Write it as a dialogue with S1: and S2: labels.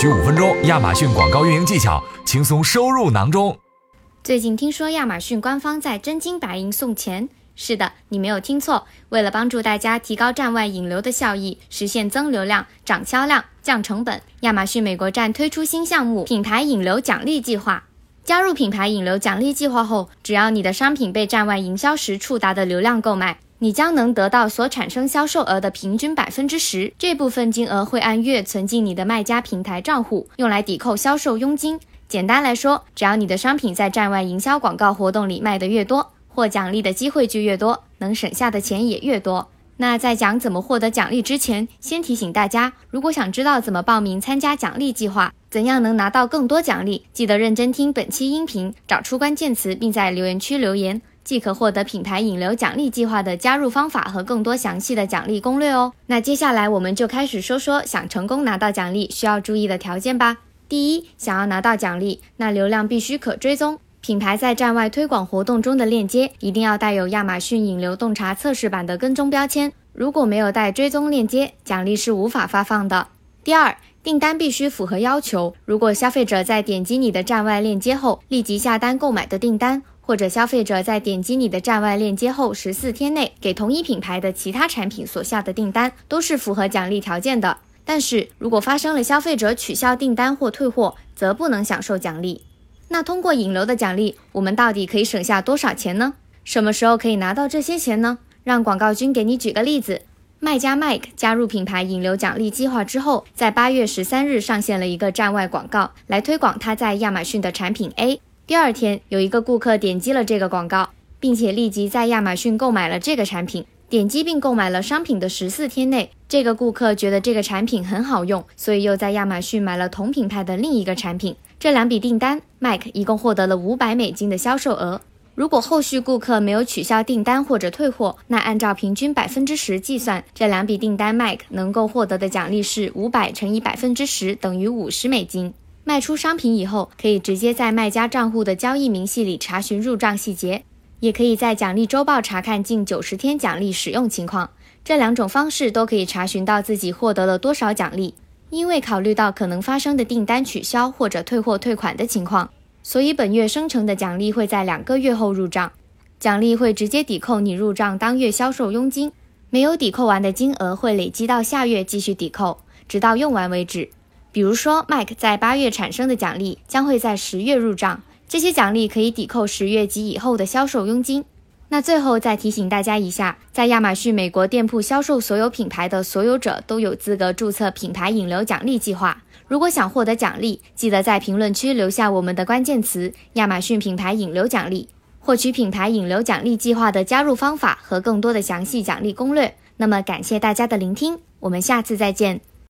S1: 需五分钟，亚马逊广告运营技巧轻松收入囊中。
S2: 最近听说亚马逊官方在真金白银送钱。是的，你没有听错。为了帮助大家提高站外引流的效益，实现增流量、涨销量、降成本，亚马逊美国站推出新项目——品牌引流奖励计划。加入品牌引流奖励计划后，只要你的商品被站外营销时触达的流量购买，你将能得到所产生销售额的平均百分之十。这部分金额会按月存进你的卖家平台账户，用来抵扣销售佣金。简单来说，只要你的商品在站外营销广告活动里卖得越多，获奖励的机会就越多，能省下的钱也越多。那在讲怎么获得奖励之前，先提醒大家，如果想知道怎么报名参加奖励计划，怎样能拿到更多奖励，记得认真听本期音频，找出关键词，并在留言区留言，即可获得品牌引流奖励计划的加入方法和更多详细的奖励攻略哦。那接下来我们就开始说说想成功拿到奖励需要注意的条件吧。第一，想要拿到奖励，那流量必须可追踪。品牌在站外推广活动中的链接一定要带有亚马逊引流洞察测试版的跟踪标签。如果没有带追踪链接，奖励是无法发放的。第二，订单必须符合要求。如果消费者在点击你的站外链接后立即下单购买的订单，或者消费者在点击你的站外链接后十四天内给同一品牌的其他产品所下的订单，都是符合奖励条件的。但是如果发生了消费者取消订单或退货，则不能享受奖励。那通过引流的奖励，我们到底可以省下多少钱呢？什么时候可以拿到这些钱呢？让广告君给你举个例子：卖家 Mike 加入品牌引流奖励计划之后，在八月十三日上线了一个站外广告，来推广他在亚马逊的产品 A。第二天，有一个顾客点击了这个广告，并且立即在亚马逊购买了这个产品。点击并购买了商品的十四天内，这个顾客觉得这个产品很好用，所以又在亚马逊买了同品牌的另一个产品。这两笔订单，Mike 一共获得了五百美金的销售额。如果后续顾客没有取消订单或者退货，那按照平均百分之十计算，这两笔订单 Mike 能够获得的奖励是五百乘以百分之十等于五十美金。卖出商品以后，可以直接在卖家账户的交易明细里查询入账细节。也可以在奖励周报查看近九十天奖励使用情况，这两种方式都可以查询到自己获得了多少奖励。因为考虑到可能发生的订单取消或者退货退款的情况，所以本月生成的奖励会在两个月后入账，奖励会直接抵扣你入账当月销售佣金，没有抵扣完的金额会累积到下月继续抵扣，直到用完为止。比如说，Mike 在八月产生的奖励将会在十月入账。这些奖励可以抵扣十月及以后的销售佣金。那最后再提醒大家一下，在亚马逊美国店铺销售所有品牌的所有者都有资格注册品牌引流奖励计划。如果想获得奖励，记得在评论区留下我们的关键词“亚马逊品牌引流奖励”，获取品牌引流奖励计划的加入方法和更多的详细奖励攻略。那么感谢大家的聆听，我们下次再见。